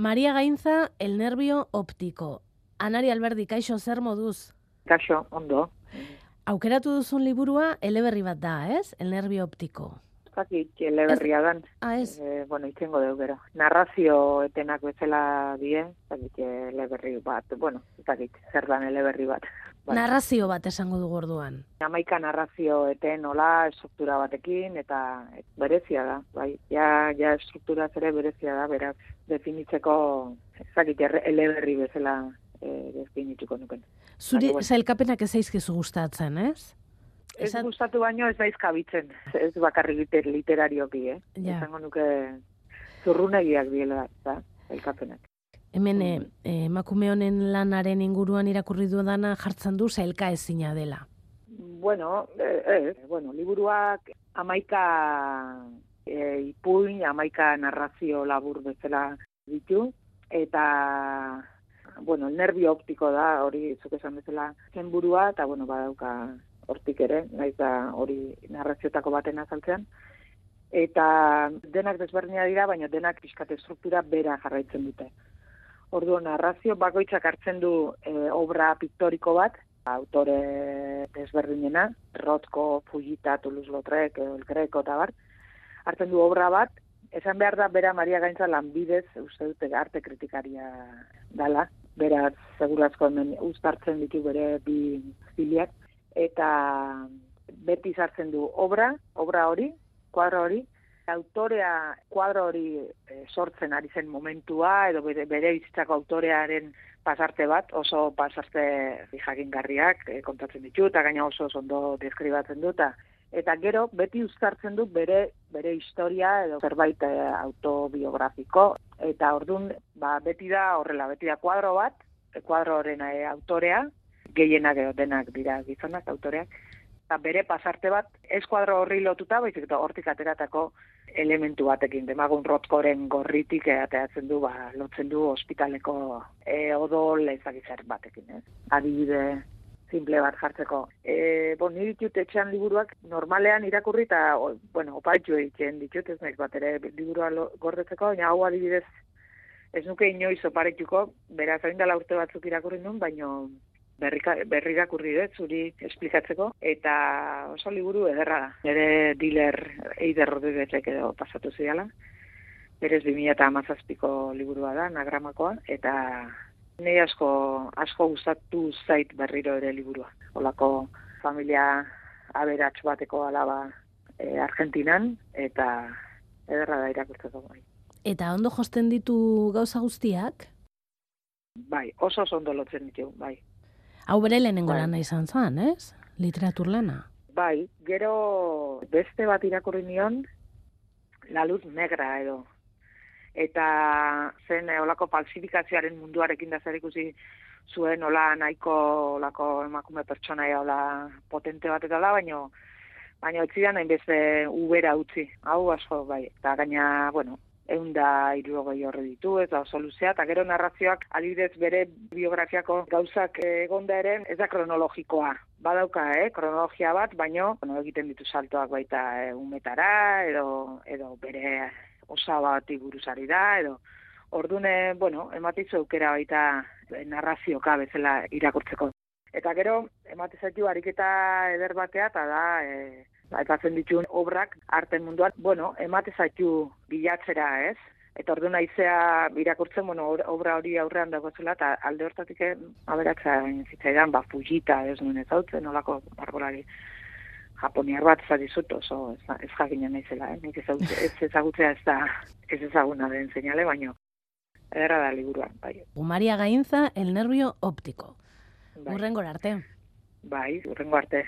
Maria Gaintza, el nervio óptico. Anari Alberdi, kaixo zer moduz? Kaixo, ondo. Aukeratu duzun liburua eleberri bat da, ez? El nervio óptico. Zakit, eleberria dan. Ah, ez? E, bueno, itzengo dugu gero. Narrazio etenak bezala die, zakit, eleberri bat. Bueno, zakit, zer dan eleberri bat. Bai. Narrazio bat esango dugu orduan. Amaika narrazio eten nola estruktura batekin, eta berezia da. Bai, ja, ja estruktura zere berezia da, beraz, definitzeko, zakit, eleberri bezala e, definituko nuken. Zuri bueno. zailkapenak ez aizkizu gustatzen, ez? Ez Esat... gustatu baino ez daiz kabitzen, ez bakarri liter, literarioki, eh? Ja. Esango nuke zurrunegiak biela, da, zailkapenak. Hemen, eh, emakume honen lanaren inguruan irakurri du dana jartzen du zailka ezina dela. Bueno, eh, eh, bueno, liburuak amaika eh, ipuin, amaika narrazio labur bezala ditu, eta bueno, el nervio optiko da, hori zuk esan bezala zen burua, eta bueno, badauka hortik ere, naiz da hori narraziotako baten azaltzean. Eta denak desberdina dira, baina denak pixkate struktura bera jarraitzen dute. Ordu narrazio bakoitzak hartzen du e, obra piktoriko bat, autore desberdinena, Rotko, Fujita, Toulouse-Lautrec, El Greco eta bar, hartzen du obra bat, esan behar da bera Maria Gaintza lanbidez, uste dute arte kritikaria dala, beraz, segurazko hemen ustartzen ditu bere bi filiak, eta beti sartzen du obra, obra hori, kuadro hori, autorea kuadro hori e, sortzen ari zen momentua, edo bere, bere bizitzako autorearen pasarte bat, oso pasarte jakin garriak e, kontatzen ditu, eta gaina oso ondo deskribatzen du, eta gero beti uztartzen du bere bere historia edo zerbait e, autobiografiko. Eta ordun ba beti da horrela beti da kuadro bat kuadro horren autorea gehienak edo denak dira gizonak autoreak eta bere pasarte bat ez kuadro horri lotuta baizik eta hortik ateratako elementu batekin. Demagun rotkoren gorritik ateatzen du ba lotzen du ospitaleko e, odol ezagizer batekin ez? Adibide simple bat jartzeko. E, bon, nire ditut etxean liburuak normalean irakurri eta, bueno, opaitu egiten ditut, ez naiz bat ere liburua gordetzeko, baina hau adibidez ez nuke inoiz oparetuko, beraz hain urte batzuk irakurri nun, baino berri, berri irakurri dut, zuri esplikatzeko, eta oso liburu ederra da. Nere diler eider rodedetek edo pasatu zidala. Berez 2000 eta amazazpiko liburua da, nagramakoa, eta Ni asko asko gustatu zait berriro ere liburua. Olako familia aberats bateko alaba e, Argentinan eta ederra da irakurtzeko bai. Eta ondo josten ditu gauza guztiak? Bai, oso ondo lotzen ditu, bai. Hau bere lehenengo bai. lana izan zan, ez? Literatur lana. Bai, gero beste bat irakurri nion, la luz negra edo, eta zen eh, olako falsifikazioaren munduarekin da zer ikusi zuen ola nahiko olako emakume pertsonaia ola potente bat eta baino baina etzi da nahin beste ubera utzi, hau asko bai, eta gaina, bueno, egun da irurogei horre ditu, ez da oso luzea, eta gero narrazioak adibidez bere biografiako gauzak egonda ere, ez da kronologikoa. Badauka, eh, kronologia bat, baino, bueno, egiten ditu saltoak baita eh, umetara, edo, edo bere osa bat iguruzari da, edo ordune, bueno, ematizu aukera baita narrazioka bezala irakurtzeko. Eta gero, ematizaitu ariketa eder batea, eta da, e, aipatzen dituen obrak arte munduan, bueno, ematizaitu bilatzera, ez? Eta ordu naizea irakurtzen, bueno, obra hori aurrean dago zela, eta alde hortatik aberatza zitzaidan, ba, fujita, ez nuen ez hau zen, olako barbolari japoniar bat zadizut oso ez, ez jakinen naizela, eh? nik ez ezagutzea ez da ez ezaguna den seinale, baino edera da liburua, bai. Umaria Gainza, el nervio óptico. Bai. Urrengo arte. Bai, urrengo arte.